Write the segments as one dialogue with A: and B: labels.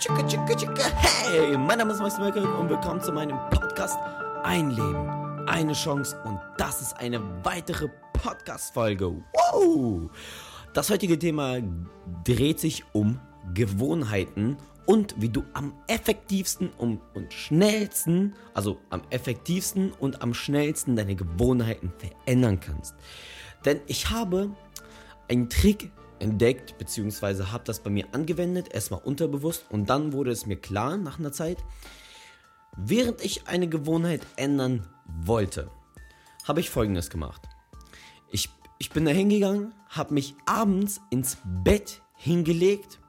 A: tschicke, tschicke, tschicke. Hey, mein Name ist Max Merkel und willkommen zu meinem Podcast Ein Leben, eine Chance und das ist eine weitere Podcast-Folge. Wow! Das heutige Thema dreht sich um Gewohnheiten und wie du am effektivsten und schnellsten, also am effektivsten und am schnellsten deine Gewohnheiten verändern kannst. Denn ich habe einen Trick entdeckt, beziehungsweise habe das bei mir angewendet, erstmal unterbewusst und dann wurde es mir klar nach einer Zeit, während ich eine Gewohnheit ändern wollte, habe ich folgendes gemacht. Ich, ich bin da hingegangen, habe mich abends ins Bett hingelegt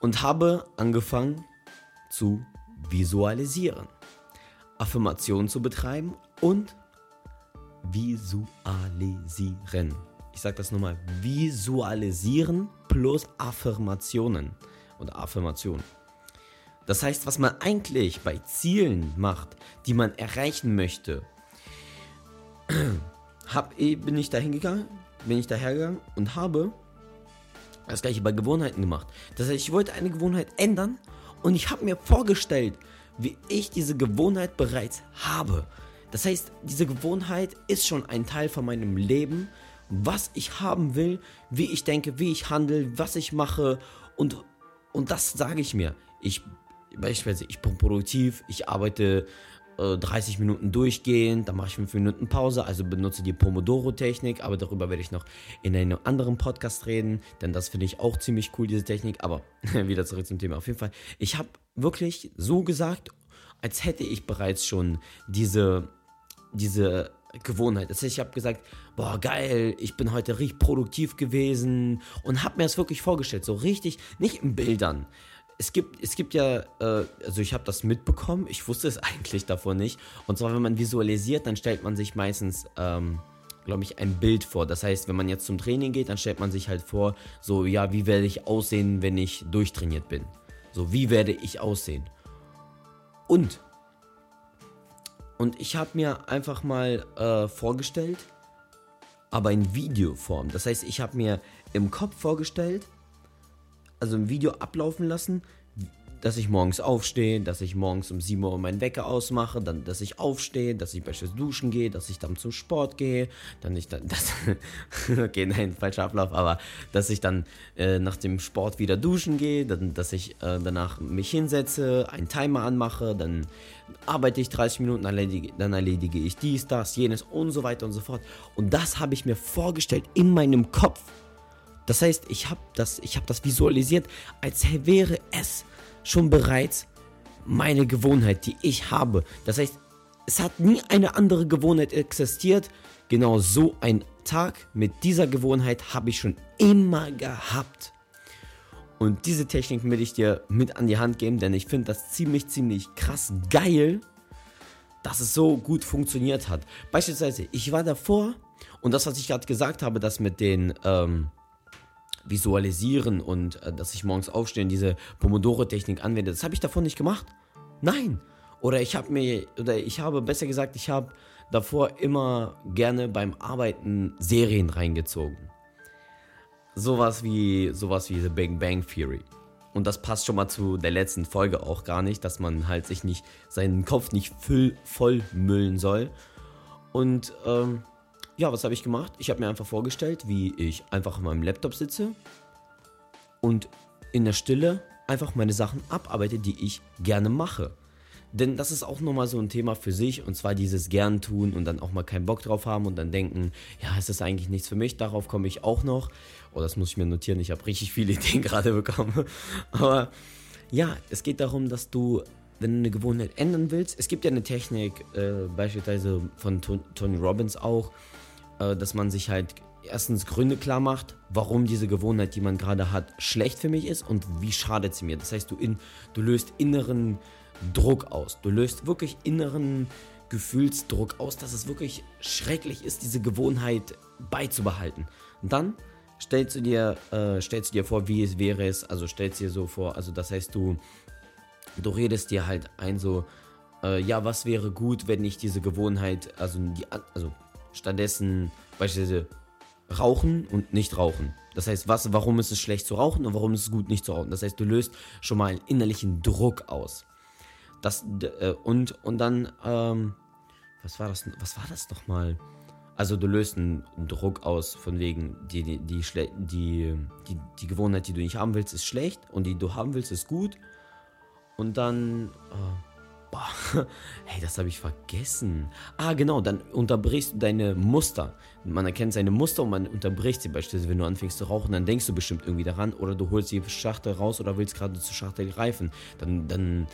A: und habe angefangen zu visualisieren, Affirmationen zu betreiben und visualisieren. Ich sage das nochmal, visualisieren plus Affirmationen oder Affirmation. Das heißt, was man eigentlich bei Zielen macht, die man erreichen möchte, hab, eh, bin ich da hingegangen, bin ich dahergegangen und habe das gleiche bei Gewohnheiten gemacht. Das heißt, ich wollte eine Gewohnheit ändern und ich habe mir vorgestellt, wie ich diese Gewohnheit bereits habe. Das heißt, diese Gewohnheit ist schon ein Teil von meinem Leben, was ich haben will, wie ich denke, wie ich handle, was ich mache und, und das sage ich mir. Ich beispielsweise, ich bin produktiv, ich arbeite äh, 30 Minuten durchgehend, dann mache ich 5 Minuten Pause, also benutze die Pomodoro-Technik, aber darüber werde ich noch in einem anderen Podcast reden, denn das finde ich auch ziemlich cool, diese Technik, aber wieder zurück zum Thema. Auf jeden Fall, ich habe wirklich so gesagt, als hätte ich bereits schon diese, diese Gewohnheit. Das heißt, ich habe gesagt, boah, geil, ich bin heute richtig produktiv gewesen und habe mir das wirklich vorgestellt, so richtig, nicht in Bildern. Es gibt, es gibt ja, äh, also ich habe das mitbekommen, ich wusste es eigentlich davor nicht. Und zwar, wenn man visualisiert, dann stellt man sich meistens, ähm, glaube ich, ein Bild vor. Das heißt, wenn man jetzt zum Training geht, dann stellt man sich halt vor, so, ja, wie werde ich aussehen, wenn ich durchtrainiert bin? So, wie werde ich aussehen? Und und ich habe mir einfach mal äh, vorgestellt, aber in Videoform. Das heißt, ich habe mir im Kopf vorgestellt, also im Video ablaufen lassen, dass ich morgens aufstehe, dass ich morgens um 7 Uhr meinen Wecker ausmache, dann, dass ich aufstehe, dass ich beispielsweise duschen gehe, dass ich dann zum Sport gehe, dann ich dann, das, okay, nein, falscher Ablauf, aber dass ich dann äh, nach dem Sport wieder duschen gehe, dann, dass ich äh, danach mich hinsetze, einen Timer anmache, dann arbeite ich 30 Minuten, dann erledige, dann erledige ich dies, das, jenes und so weiter und so fort. Und das habe ich mir vorgestellt in meinem Kopf. Das heißt, ich habe das, hab das visualisiert, als wäre es schon bereits meine Gewohnheit, die ich habe. Das heißt, es hat nie eine andere Gewohnheit existiert. Genau so ein Tag mit dieser Gewohnheit habe ich schon immer gehabt. Und diese Technik will ich dir mit an die Hand geben, denn ich finde das ziemlich, ziemlich krass geil, dass es so gut funktioniert hat. Beispielsweise, ich war davor und das, was ich gerade gesagt habe, das mit den ähm, Visualisieren und äh, dass ich morgens aufstehe und diese Pomodoro-Technik anwende, das habe ich davor nicht gemacht. Nein. Oder ich habe mir, oder ich habe besser gesagt, ich habe davor immer gerne beim Arbeiten Serien reingezogen. Sowas wie, sowas wie The Big Bang Theory. Und das passt schon mal zu der letzten Folge auch gar nicht, dass man halt sich nicht, seinen Kopf nicht voll, voll müllen soll. Und ähm, ja, was habe ich gemacht? Ich habe mir einfach vorgestellt, wie ich einfach an meinem Laptop sitze und in der Stille einfach meine Sachen abarbeite, die ich gerne mache. Denn das ist auch nochmal so ein Thema für sich und zwar dieses gern tun und dann auch mal keinen Bock drauf haben und dann denken, ja, ist eigentlich nichts für mich, darauf komme ich auch noch. Oh, das muss ich mir notieren, ich habe richtig viele Ideen gerade bekommen. Aber ja, es geht darum, dass du, wenn du eine Gewohnheit ändern willst, es gibt ja eine Technik, äh, beispielsweise von Tony Robbins auch, dass man sich halt erstens Gründe klar macht, warum diese Gewohnheit, die man gerade hat, schlecht für mich ist und wie schadet sie mir. Das heißt, du, in, du löst inneren Druck aus. Du löst wirklich inneren Gefühlsdruck aus, dass es wirklich schrecklich ist, diese Gewohnheit beizubehalten. Und dann stellst du dir, äh, stellst du dir vor, wie es wäre es, also stellst dir so vor, also das heißt, du, du redest dir halt ein so, äh, ja, was wäre gut, wenn ich diese Gewohnheit, also die, also stattdessen beispielsweise Rauchen und nicht rauchen. Das heißt, was, warum ist es schlecht zu rauchen und warum ist es gut nicht zu rauchen. Das heißt, du löst schon mal einen innerlichen Druck aus. Das, äh, und, und dann, ähm, was war das, was war das nochmal? Also du löst einen Druck aus von wegen, die, die, die, die, die, die Gewohnheit, die du nicht haben willst, ist schlecht und die du haben willst, ist gut. Und dann, äh, boah, hey, das habe ich vergessen. Ah, genau, dann unterbrichst du deine Muster. Man erkennt seine Muster und man unterbricht sie beispielsweise, wenn du anfängst zu rauchen, dann denkst du bestimmt irgendwie daran oder du holst die Schachtel raus oder willst gerade zur Schachtel greifen. Dann, dann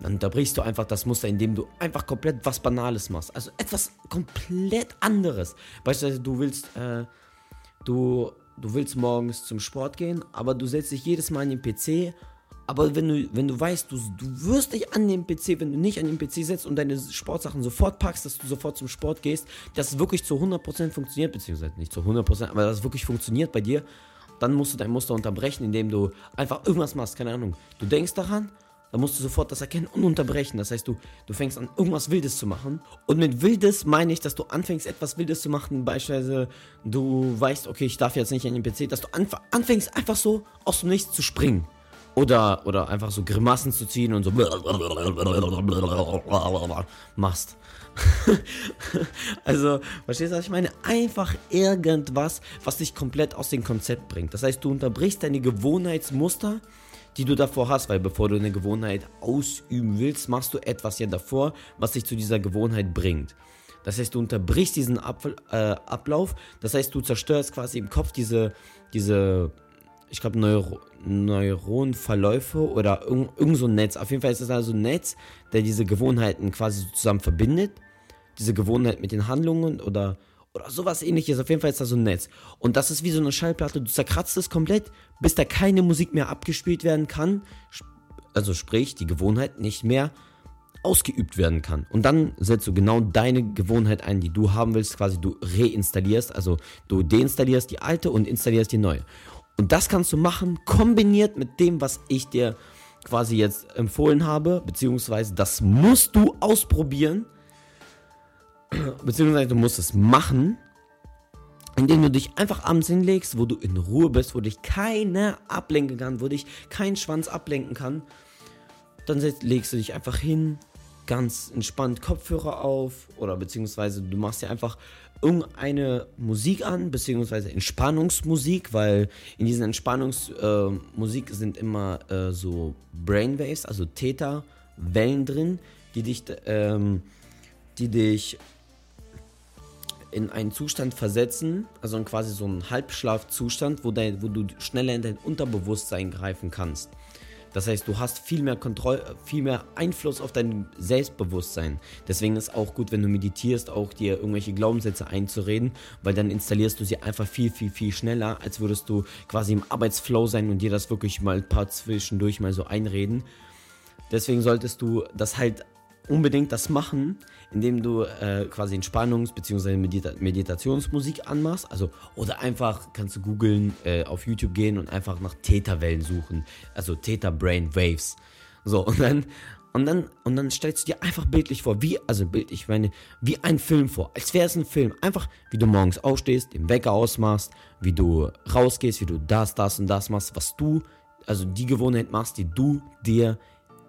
A: dann unterbrichst du einfach das Muster, indem du einfach komplett was Banales machst. Also etwas komplett anderes. Beispielsweise, du willst, äh, du, du willst morgens zum Sport gehen, aber du setzt dich jedes Mal an den PC. Aber wenn du, wenn du weißt, du, du wirst dich an den PC, wenn du nicht an den PC setzt und deine Sportsachen sofort packst, dass du sofort zum Sport gehst, dass es wirklich zu 100% funktioniert, beziehungsweise nicht zu 100%, aber dass es wirklich funktioniert bei dir, dann musst du dein Muster unterbrechen, indem du einfach irgendwas machst, keine Ahnung. Du denkst daran, dann musst du sofort das erkennen und unterbrechen. Das heißt, du, du fängst an, irgendwas Wildes zu machen. Und mit Wildes meine ich, dass du anfängst, etwas Wildes zu machen. Beispielsweise, du weißt, okay, ich darf jetzt nicht an den PC, dass du anfängst, einfach so aus dem Nichts zu springen. Oder, oder einfach so Grimassen zu ziehen und so machst. also, verstehst du, was ich meine? Einfach irgendwas, was dich komplett aus dem Konzept bringt. Das heißt, du unterbrichst deine Gewohnheitsmuster die du davor hast, weil bevor du eine Gewohnheit ausüben willst, machst du etwas ja davor, was dich zu dieser Gewohnheit bringt. Das heißt, du unterbrichst diesen Ab äh, Ablauf, das heißt, du zerstörst quasi im Kopf diese, diese ich glaube, Neuro Neuronenverläufe oder irgend, irgend so ein Netz. Auf jeden Fall ist es also ein Netz, der diese Gewohnheiten quasi zusammen verbindet. Diese Gewohnheit mit den Handlungen oder oder sowas ähnliches. Auf jeden Fall ist da so ein Netz. Und das ist wie so eine Schallplatte. Du zerkratzt es komplett, bis da keine Musik mehr abgespielt werden kann. Also sprich, die Gewohnheit nicht mehr ausgeübt werden kann. Und dann setzt du genau deine Gewohnheit ein, die du haben willst. Quasi du reinstallierst, also du deinstallierst die alte und installierst die neue. Und das kannst du machen, kombiniert mit dem, was ich dir quasi jetzt empfohlen habe, beziehungsweise das musst du ausprobieren beziehungsweise du musst es machen, indem du dich einfach abends hinlegst, wo du in Ruhe bist, wo dich keiner ablenken kann, wo dich kein Schwanz ablenken kann. Dann legst du dich einfach hin, ganz entspannt Kopfhörer auf oder beziehungsweise du machst dir einfach irgendeine Musik an, beziehungsweise Entspannungsmusik, weil in diesen Entspannungsmusik äh, sind immer äh, so Brainwaves, also Theta-Wellen drin, die dich, ähm, die dich in einen Zustand versetzen, also quasi so einen Halbschlafzustand, wo, dein, wo du schneller in dein Unterbewusstsein greifen kannst. Das heißt, du hast viel mehr Kontrolle, viel mehr Einfluss auf dein Selbstbewusstsein. Deswegen ist auch gut, wenn du meditierst, auch dir irgendwelche Glaubenssätze einzureden, weil dann installierst du sie einfach viel, viel, viel schneller, als würdest du quasi im Arbeitsflow sein und dir das wirklich mal ein paar zwischendurch mal so einreden. Deswegen solltest du das halt unbedingt das machen, indem du äh, quasi Entspannungs- bzw. Medita Meditationsmusik anmachst. Also, oder einfach kannst du googeln, äh, auf YouTube gehen und einfach nach Theta-Wellen suchen. Also Theta Brain Waves. So, und dann, und dann, und dann stellst du dir einfach bildlich vor, wie, also bildlich, ich meine, wie ein Film vor. Als wäre es ein Film. Einfach, wie du morgens aufstehst, den Wecker ausmachst, wie du rausgehst, wie du das, das und das machst, was du, also die Gewohnheit machst, die du dir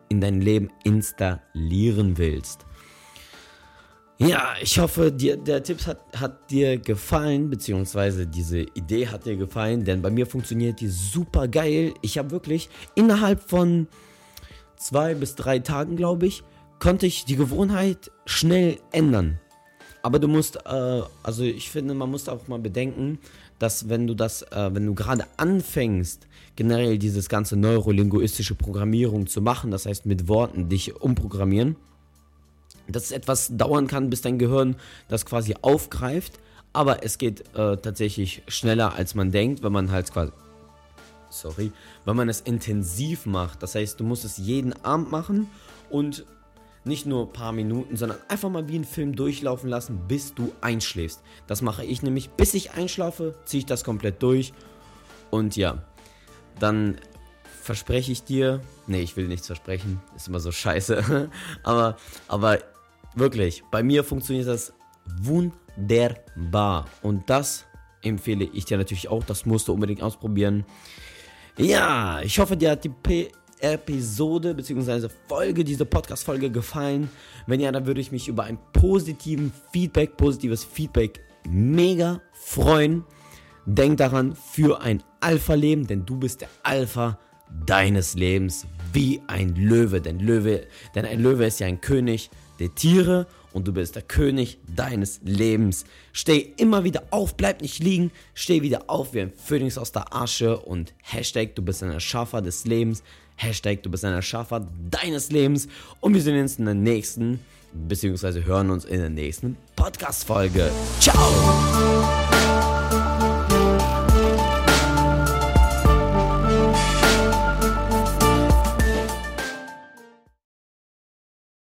A: in dein Leben installieren willst. Ja, ich hoffe, dir, der Tipp hat, hat dir gefallen, beziehungsweise diese Idee hat dir gefallen, denn bei mir funktioniert die super geil. Ich habe wirklich innerhalb von zwei bis drei Tagen, glaube ich, konnte ich die Gewohnheit schnell ändern. Aber du musst, äh, also ich finde, man muss auch mal bedenken, dass wenn du das, äh, wenn du gerade anfängst, generell dieses ganze neurolinguistische Programmierung zu machen, das heißt mit Worten dich umprogrammieren, dass es etwas dauern kann, bis dein Gehirn das quasi aufgreift. Aber es geht äh, tatsächlich schneller, als man denkt, wenn man halt quasi. Sorry, wenn man es intensiv macht. Das heißt, du musst es jeden Abend machen und nicht nur ein paar Minuten, sondern einfach mal wie einen Film durchlaufen lassen, bis du einschläfst. Das mache ich nämlich. Bis ich einschlafe, ziehe ich das komplett durch. Und ja, dann verspreche ich dir. Nee, ich will nichts versprechen. Ist immer so scheiße. aber, aber Wirklich, bei mir funktioniert das wunderbar. Und das empfehle ich dir natürlich auch. Das musst du unbedingt ausprobieren. Ja, ich hoffe, dir hat die P Episode bzw. Folge, diese Podcast-Folge gefallen. Wenn ja, dann würde ich mich über ein positiven Feedback, positives Feedback mega freuen. Denk daran, für ein Alpha-Leben, denn du bist der Alpha deines Lebens wie ein Löwe. Denn Löwe, denn ein Löwe ist ja ein König der Tiere und du bist der König deines Lebens. Steh immer wieder auf, bleib nicht liegen, steh wieder auf wie ein Phönix aus der Asche und Hashtag, du bist ein Erschaffer des Lebens. Hashtag, du bist ein Erschaffer deines Lebens. Und wir sehen uns in der nächsten, beziehungsweise hören uns in der nächsten Podcast-Folge. Ciao!